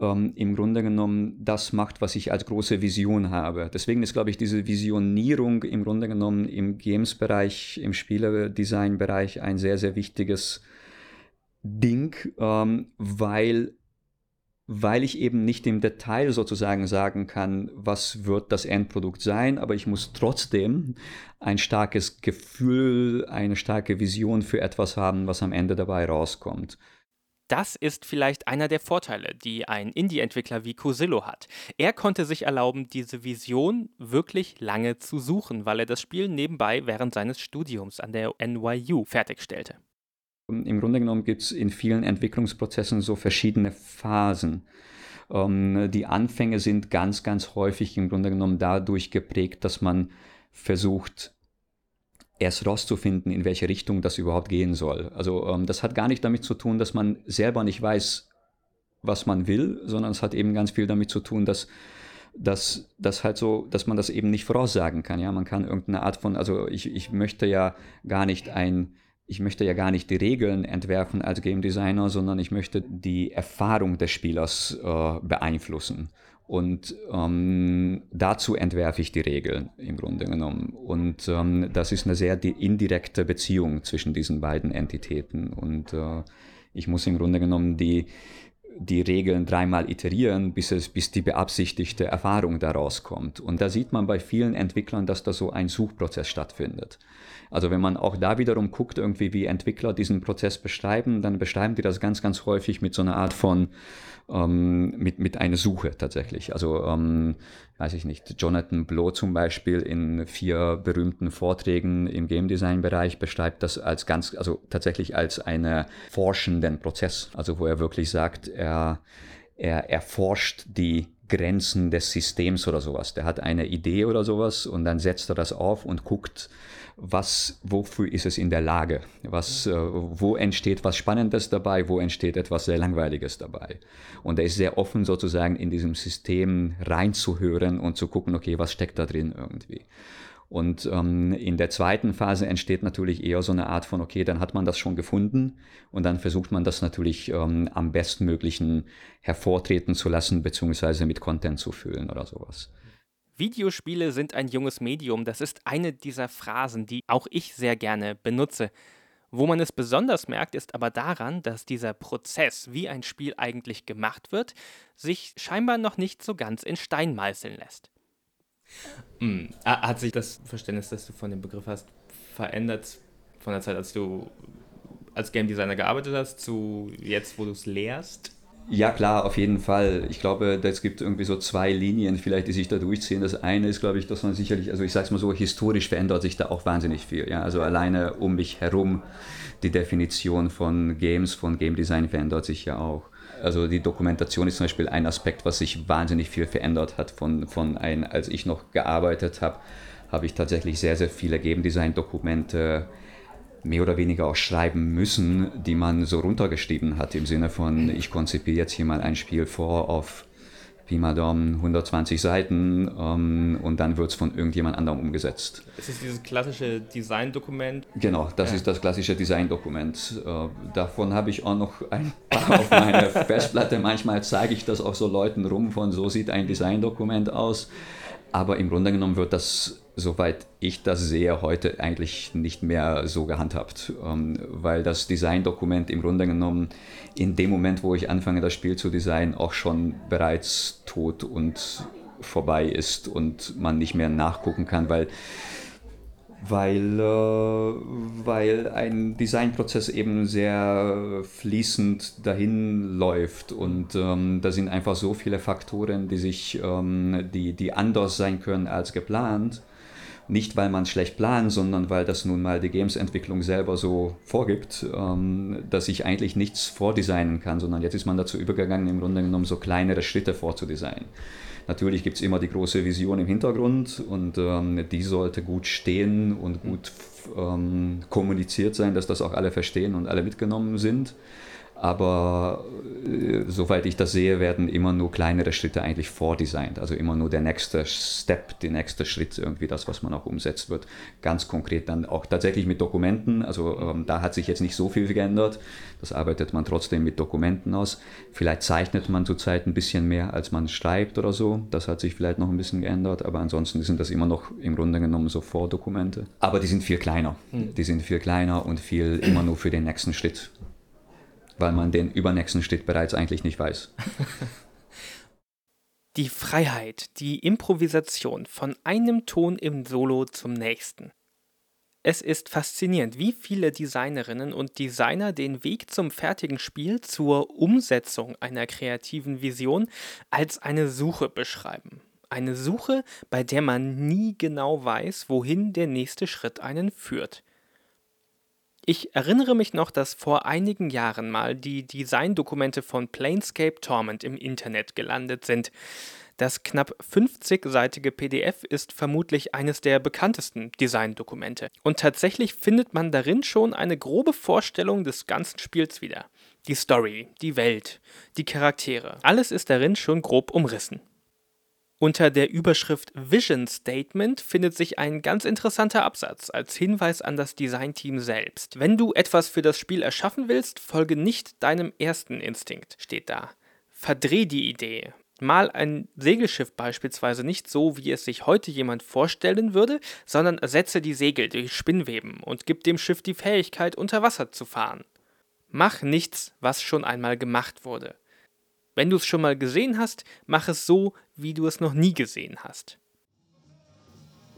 ähm, im Grunde genommen das macht, was ich als große Vision habe. Deswegen ist, glaube ich, diese Visionierung im Grunde genommen im Games-Bereich, im Spieledesign-Bereich ein sehr, sehr wichtiges Ding, ähm, weil weil ich eben nicht im Detail sozusagen sagen kann, was wird das Endprodukt sein, aber ich muss trotzdem ein starkes Gefühl, eine starke Vision für etwas haben, was am Ende dabei rauskommt. Das ist vielleicht einer der Vorteile, die ein Indie-Entwickler wie Cosillo hat. Er konnte sich erlauben, diese Vision wirklich lange zu suchen, weil er das Spiel nebenbei während seines Studiums an der NYU fertigstellte. Im Grunde genommen gibt es in vielen Entwicklungsprozessen so verschiedene Phasen. Ähm, die Anfänge sind ganz, ganz häufig im Grunde genommen dadurch geprägt, dass man versucht, erst rauszufinden, in welche Richtung das überhaupt gehen soll. Also ähm, das hat gar nicht damit zu tun, dass man selber nicht weiß, was man will, sondern es hat eben ganz viel damit zu tun, dass dass das halt so, dass man das eben nicht voraussagen kann. Ja, man kann irgendeine Art von, also ich, ich möchte ja gar nicht ein ich möchte ja gar nicht die Regeln entwerfen als Game Designer, sondern ich möchte die Erfahrung des Spielers äh, beeinflussen. Und ähm, dazu entwerfe ich die Regeln im Grunde genommen. Und ähm, das ist eine sehr indirekte Beziehung zwischen diesen beiden Entitäten. Und äh, ich muss im Grunde genommen die, die Regeln dreimal iterieren, bis, es, bis die beabsichtigte Erfahrung daraus kommt. Und da sieht man bei vielen Entwicklern, dass da so ein Suchprozess stattfindet. Also wenn man auch da wiederum guckt, irgendwie wie Entwickler diesen Prozess beschreiben, dann beschreiben die das ganz, ganz häufig mit so einer Art von ähm, mit, mit einer Suche tatsächlich. Also, ähm, weiß ich nicht, Jonathan Blow zum Beispiel in vier berühmten Vorträgen im Game Design Bereich beschreibt das als ganz, also tatsächlich als einen forschenden Prozess. Also, wo er wirklich sagt, er, er erforscht die Grenzen des Systems oder sowas. Der hat eine Idee oder sowas und dann setzt er das auf und guckt, was, wofür ist es in der Lage? Was, äh, wo entsteht was Spannendes dabei? Wo entsteht etwas sehr Langweiliges dabei? Und er ist sehr offen sozusagen in diesem System reinzuhören und zu gucken, okay, was steckt da drin irgendwie? Und ähm, in der zweiten Phase entsteht natürlich eher so eine Art von, okay, dann hat man das schon gefunden und dann versucht man das natürlich ähm, am bestmöglichen hervortreten zu lassen, beziehungsweise mit Content zu füllen oder sowas. Videospiele sind ein junges Medium, das ist eine dieser Phrasen, die auch ich sehr gerne benutze. Wo man es besonders merkt, ist aber daran, dass dieser Prozess, wie ein Spiel eigentlich gemacht wird, sich scheinbar noch nicht so ganz in Stein meißeln lässt. Hm. Hat sich das Verständnis, das du von dem Begriff hast, verändert von der Zeit, als du als Game Designer gearbeitet hast, zu jetzt, wo du es lehrst? Ja, klar, auf jeden Fall. Ich glaube, es gibt irgendwie so zwei Linien, vielleicht, die sich da durchziehen. Das eine ist, glaube ich, dass man sicherlich, also ich sage es mal so, historisch verändert sich da auch wahnsinnig viel. Ja? Also alleine um mich herum, die Definition von Games, von Game Design verändert sich ja auch. Also die Dokumentation ist zum Beispiel ein Aspekt, was sich wahnsinnig viel verändert hat von, von ein, als ich noch gearbeitet habe, habe ich tatsächlich sehr, sehr viele Game Design Dokumente mehr oder weniger auch schreiben müssen, die man so runtergeschrieben hat, im Sinne von, ich konzipiere jetzt hier mal ein Spiel vor auf Pi mal Daumen 120 Seiten ähm, und dann wird es von irgendjemand anderem umgesetzt. Es ist dieses klassische Design-Dokument. Genau, das ja. ist das klassische Design-Dokument. Äh, davon habe ich auch noch ein paar auf meiner Festplatte. Manchmal zeige ich das auch so Leuten rum von, so sieht ein Design-Dokument aus. Aber im Grunde genommen wird das soweit ich das sehe, heute eigentlich nicht mehr so gehandhabt, ähm, weil das Designdokument im Grunde genommen in dem Moment, wo ich anfange, das Spiel zu designen, auch schon bereits tot und vorbei ist und man nicht mehr nachgucken kann, weil weil, äh, weil ein Designprozess eben sehr fließend dahin läuft und ähm, da sind einfach so viele Faktoren, die sich, ähm, die, die anders sein können als geplant nicht, weil man schlecht plant, sondern weil das nun mal die Games-Entwicklung selber so vorgibt, ähm, dass ich eigentlich nichts vordesignen kann, sondern jetzt ist man dazu übergegangen, im Grunde genommen so kleinere Schritte vorzudesignen. Natürlich gibt es immer die große Vision im Hintergrund und ähm, die sollte gut stehen und gut ähm, kommuniziert sein, dass das auch alle verstehen und alle mitgenommen sind. Aber äh, soweit ich das sehe, werden immer nur kleinere Schritte eigentlich vordesignt. Also immer nur der nächste Step, der nächste Schritt, irgendwie das, was man auch umsetzt wird. Ganz konkret dann auch tatsächlich mit Dokumenten. Also ähm, da hat sich jetzt nicht so viel geändert. Das arbeitet man trotzdem mit Dokumenten aus. Vielleicht zeichnet man zurzeit ein bisschen mehr, als man schreibt oder so. Das hat sich vielleicht noch ein bisschen geändert. Aber ansonsten sind das immer noch im Grunde genommen so Vordokumente. Aber die sind viel kleiner. Mhm. Die sind viel kleiner und viel immer nur für den nächsten Schritt weil man den übernächsten Schritt bereits eigentlich nicht weiß. Die Freiheit, die Improvisation von einem Ton im Solo zum nächsten. Es ist faszinierend, wie viele Designerinnen und Designer den Weg zum fertigen Spiel, zur Umsetzung einer kreativen Vision als eine Suche beschreiben. Eine Suche, bei der man nie genau weiß, wohin der nächste Schritt einen führt. Ich erinnere mich noch, dass vor einigen Jahren mal die Designdokumente von Planescape Torment im Internet gelandet sind. Das knapp 50-seitige PDF ist vermutlich eines der bekanntesten Designdokumente. Und tatsächlich findet man darin schon eine grobe Vorstellung des ganzen Spiels wieder. Die Story, die Welt, die Charaktere. Alles ist darin schon grob umrissen. Unter der Überschrift Vision Statement findet sich ein ganz interessanter Absatz als Hinweis an das Designteam selbst. Wenn du etwas für das Spiel erschaffen willst, folge nicht deinem ersten Instinkt, steht da. Verdreh die Idee. Mal ein Segelschiff beispielsweise nicht so, wie es sich heute jemand vorstellen würde, sondern ersetze die Segel durch Spinnweben und gib dem Schiff die Fähigkeit, unter Wasser zu fahren. Mach nichts, was schon einmal gemacht wurde. Wenn du es schon mal gesehen hast, mach es so, wie du es noch nie gesehen hast.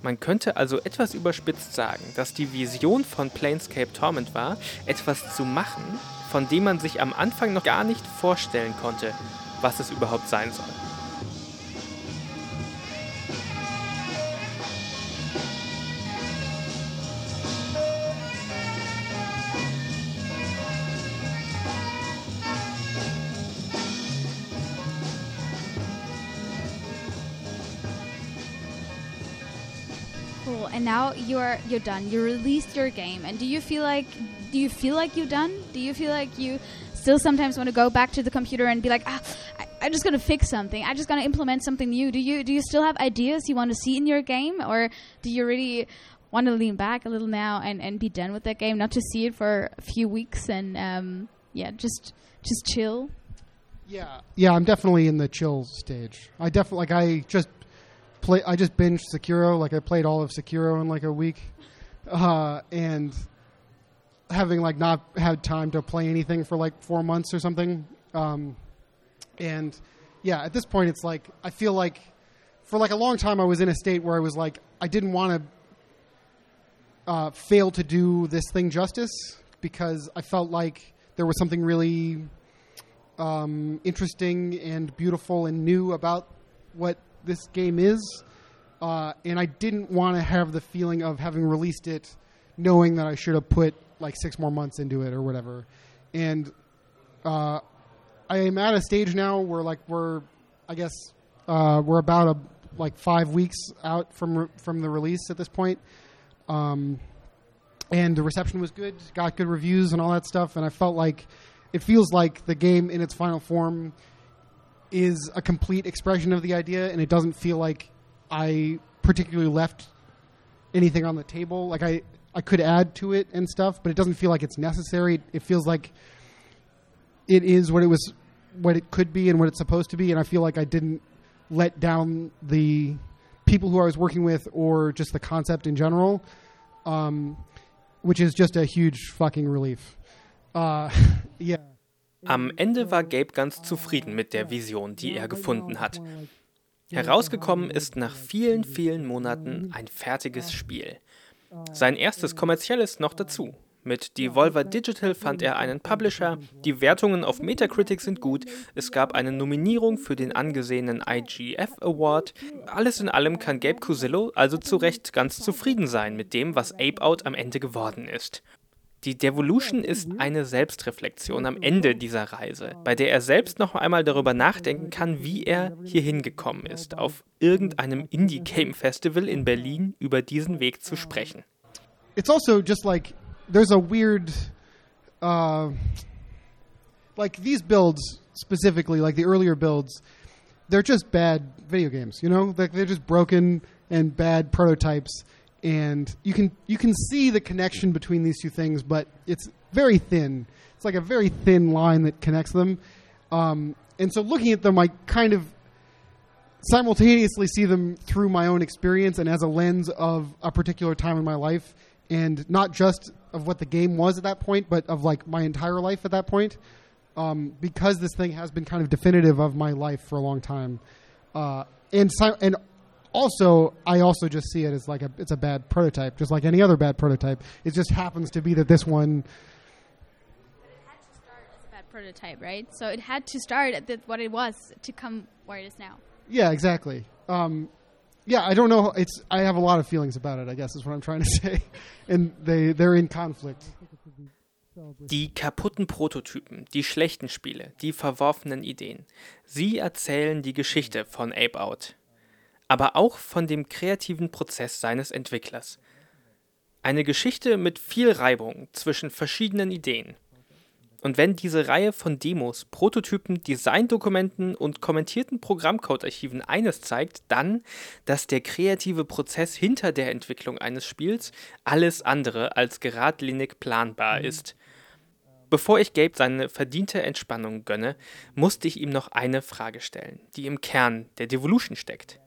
Man könnte also etwas überspitzt sagen, dass die Vision von Planescape Torment war, etwas zu machen, von dem man sich am Anfang noch gar nicht vorstellen konnte, was es überhaupt sein soll. Cool. And now you're you're done. You released your game, and do you feel like do you feel like you're done? Do you feel like you still sometimes want to go back to the computer and be like, ah, I, I'm just gonna fix something. I'm just gonna implement something new. Do you do you still have ideas you want to see in your game, or do you really want to lean back a little now and, and be done with that game, not to see it for a few weeks and um, yeah, just just chill? Yeah, yeah, I'm definitely in the chill stage. I definitely like I just play. I just binged Sekiro. Like I played all of Sekiro in like a week, uh, and having like not had time to play anything for like four months or something. Um, and yeah, at this point, it's like I feel like for like a long time I was in a state where I was like I didn't want to uh, fail to do this thing justice because I felt like there was something really um, interesting and beautiful and new about what this game is. Uh, and I didn't want to have the feeling of having released it knowing that I should have put like six more months into it or whatever. And uh, I am at a stage now where like we're, I guess, uh, we're about a like five weeks out from re- from the release at this point. Um, and the reception was good, got good reviews and all that stuff. And I felt like it feels like the game in its final form is a complete expression of the idea, and it doesn't feel like I particularly left anything on the table. Like I, I could add to it and stuff, but it doesn't feel like it's necessary. It feels like it is what it was, what it could be, and what it's supposed to be. And I feel like I didn't let down the people who I was working with, or just the concept in general, um, which is just a huge fucking relief. Uh, yeah. Am Ende war Gabe ganz zufrieden mit der Vision, die er gefunden hat. Herausgekommen ist nach vielen, vielen Monaten ein fertiges Spiel. Sein erstes kommerzielles noch dazu. Mit Devolver Digital fand er einen Publisher, die Wertungen auf Metacritic sind gut, es gab eine Nominierung für den angesehenen IGF Award. Alles in allem kann Gabe Cusillo also zu Recht ganz zufrieden sein mit dem, was Ape Out am Ende geworden ist. Die Devolution ist eine Selbstreflexion am Ende dieser Reise, bei der er selbst noch einmal darüber nachdenken kann, wie er hierhin gekommen ist, auf irgendeinem Indie Game Festival in Berlin über diesen Weg zu sprechen. It's also just like there's a weird, uh, like these builds specifically, like the earlier builds, they're just bad video games. You know, like they're just broken and bad prototypes and you can you can see the connection between these two things, but it's very thin. It's like a very thin line that connects them. Um, and so, looking at them, I kind of simultaneously see them through my own experience and as a lens of a particular time in my life, and not just of what the game was at that point, but of like my entire life at that point. Um, because this thing has been kind of definitive of my life for a long time, uh, and si- and also I also just see it as like a it's a bad prototype, just like any other bad prototype. It just happens to be that this one. had to start as a bad prototype, right? So it had to start at the, what it was to come where it is now. Yeah, exactly. Um, yeah, I don't know. It's I have a lot of feelings about it. I guess is what I'm trying to say, and they they're in conflict. Die kaputten Prototypen, die schlechten Spiele, die verworfenen Ideen. Sie erzählen die Geschichte von Ape Out. Aber auch von dem kreativen Prozess seines Entwicklers. Eine Geschichte mit viel Reibung zwischen verschiedenen Ideen. Und wenn diese Reihe von Demos, Prototypen, Designdokumenten und kommentierten Programmcode-Archiven eines zeigt, dann, dass der kreative Prozess hinter der Entwicklung eines Spiels alles andere als geradlinig planbar ist. Bevor ich Gabe seine verdiente Entspannung gönne, musste ich ihm noch eine Frage stellen, die im Kern der Devolution steckt.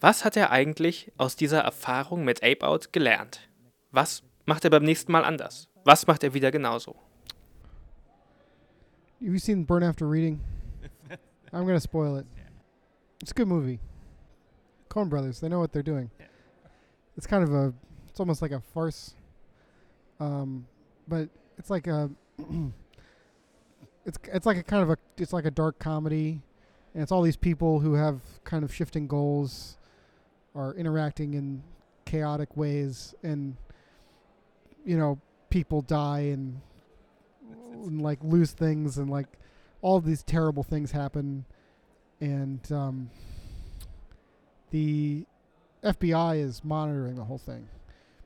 Was hat er eigentlich aus dieser Erfahrung mit Ape Out gelernt? Was macht er beim nächsten Mal anders? Was macht er wieder genauso? Have you seen Burn After Reading? I'm gonna spoil it. It's a good movie. Coen Brothers, they know what they're doing. It's kind of a, it's almost like a farce. Um, but it's like a, it's it's like a kind of a, it's like a dark comedy, and it's all these people who have kind of shifting goals, are interacting in chaotic ways, and you know people die and, and like lose things and like all these terrible things happen and um, the FBI is monitoring the whole thing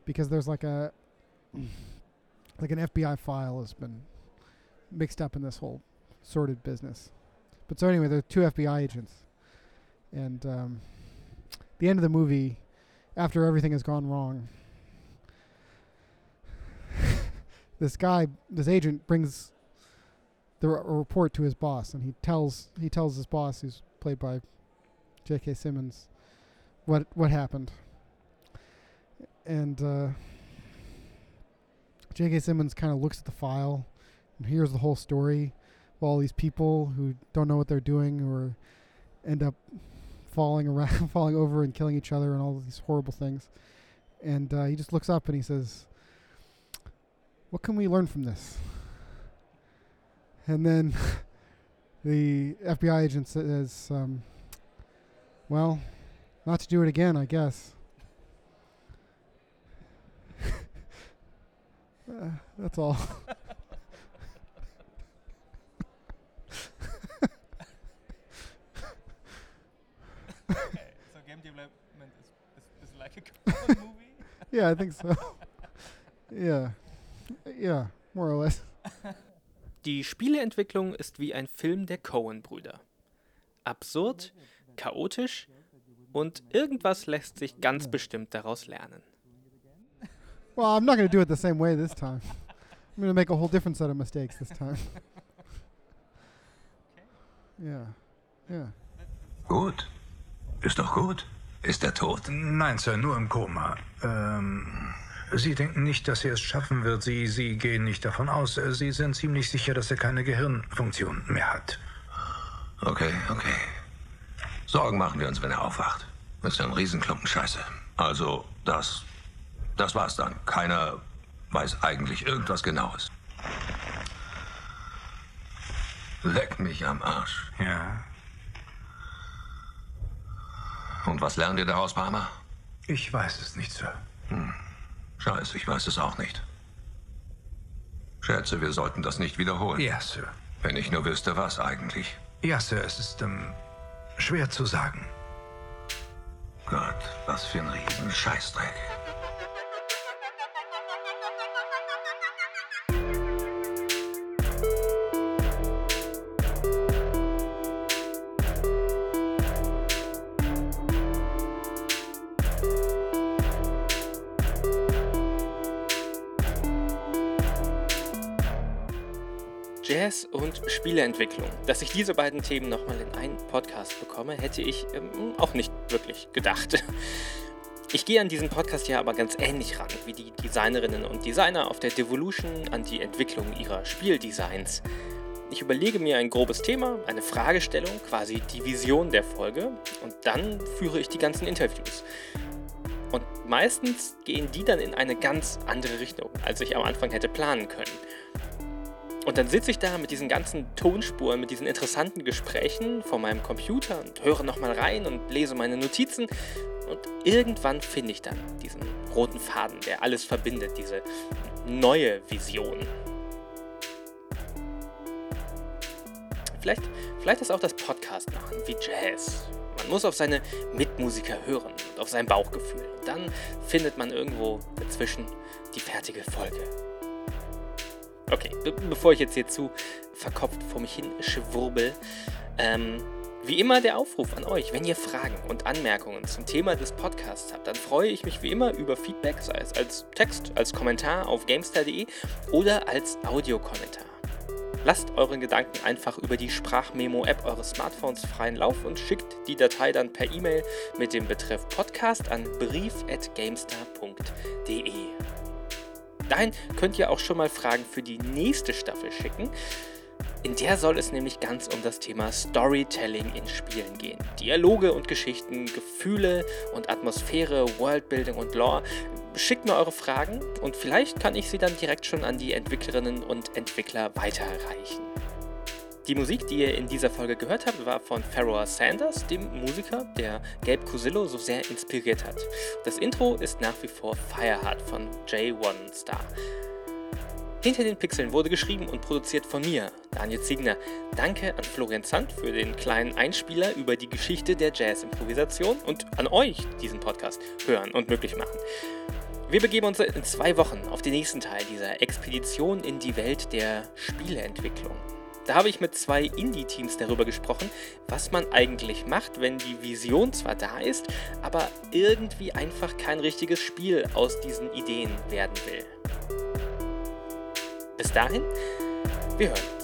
because there's like a like an FBI file has been mixed up in this whole sordid business. But so anyway, there are two FBI agents, and um, the end of the movie, after everything has gone wrong, this guy, this agent, brings the report to his boss, and he tells he tells his boss, who's played by J.K. Simmons, what what happened. And uh, J.K. Simmons kind of looks at the file and hears the whole story of all these people who don't know what they're doing or end up falling around, falling over and killing each other and all these horrible things. And uh, he just looks up and he says, "What can we learn from this?" And then the FBI agent says, um, "Well, not to do it again, I guess." uh, that's all. Yeah, I think so. yeah, yeah, more or less. Die Spieleentwicklung ist wie ein Film der Coen-Brüder. Absurd, chaotisch und irgendwas lässt sich ganz bestimmt daraus lernen. Well, I'm not going to do it the same way this time. I'm going to make a whole different set of mistakes this time. yeah, yeah. Gut. Ist doch gut. Ist er tot? Nein, Sir, nur im Koma. Ähm, Sie denken nicht, dass er es schaffen wird. Sie, Sie gehen nicht davon aus. Sie sind ziemlich sicher, dass er keine Gehirnfunktion mehr hat. Okay, okay. Sorgen machen wir uns, wenn er aufwacht. Ist ein Riesenklumpen Scheiße. Also, das. Das war's dann. Keiner weiß eigentlich irgendwas Genaues. Leck mich am Arsch. Ja. Und was lernt ihr daraus, Palmer? Ich weiß es nicht, Sir. Hm. Scheiße, ich weiß es auch nicht. Schätze, wir sollten das nicht wiederholen. Ja, Sir. Wenn ich nur wüsste, was eigentlich. Ja, Sir, es ist ähm, schwer zu sagen. Gott, was für ein riesen und Spieleentwicklung. Dass ich diese beiden Themen nochmal in einen Podcast bekomme, hätte ich ähm, auch nicht wirklich gedacht. Ich gehe an diesen Podcast ja aber ganz ähnlich ran wie die Designerinnen und Designer auf der Devolution an die Entwicklung ihrer Spieldesigns. Ich überlege mir ein grobes Thema, eine Fragestellung, quasi die Vision der Folge und dann führe ich die ganzen Interviews. Und meistens gehen die dann in eine ganz andere Richtung, als ich am Anfang hätte planen können. Und dann sitze ich da mit diesen ganzen Tonspuren, mit diesen interessanten Gesprächen vor meinem Computer und höre nochmal rein und lese meine Notizen. Und irgendwann finde ich dann diesen roten Faden, der alles verbindet, diese neue Vision. Vielleicht, vielleicht ist auch das Podcast machen wie Jazz. Man muss auf seine Mitmusiker hören und auf sein Bauchgefühl. Und dann findet man irgendwo dazwischen die fertige Folge. Okay, be bevor ich jetzt hier zu verkopft vor mich hin schwurbel, ähm, wie immer der Aufruf an euch, wenn ihr Fragen und Anmerkungen zum Thema des Podcasts habt, dann freue ich mich wie immer über Feedback, sei es als Text, als Kommentar auf gamestar.de oder als Audiokommentar. Lasst euren Gedanken einfach über die Sprachmemo-App eures Smartphones freien Lauf und schickt die Datei dann per E-Mail mit dem Betreff Podcast an brief.gamestar.de. Dahin könnt ihr auch schon mal Fragen für die nächste Staffel schicken. In der soll es nämlich ganz um das Thema Storytelling in Spielen gehen. Dialoge und Geschichten, Gefühle und Atmosphäre, Worldbuilding und Lore. Schickt mir eure Fragen und vielleicht kann ich sie dann direkt schon an die Entwicklerinnen und Entwickler weiterreichen. Die Musik, die ihr in dieser Folge gehört habt, war von Pharaoh Sanders, dem Musiker, der Gabe Cusillo so sehr inspiriert hat. Das Intro ist nach wie vor Fireheart von J1 Star. Hinter den Pixeln wurde geschrieben und produziert von mir, Daniel Ziegner. Danke an Florian Zandt für den kleinen Einspieler über die Geschichte der Jazz-Improvisation und an euch, diesen Podcast hören und möglich machen. Wir begeben uns in zwei Wochen auf den nächsten Teil dieser Expedition in die Welt der Spieleentwicklung. Da habe ich mit zwei Indie-Teams darüber gesprochen, was man eigentlich macht, wenn die Vision zwar da ist, aber irgendwie einfach kein richtiges Spiel aus diesen Ideen werden will. Bis dahin, wir hören.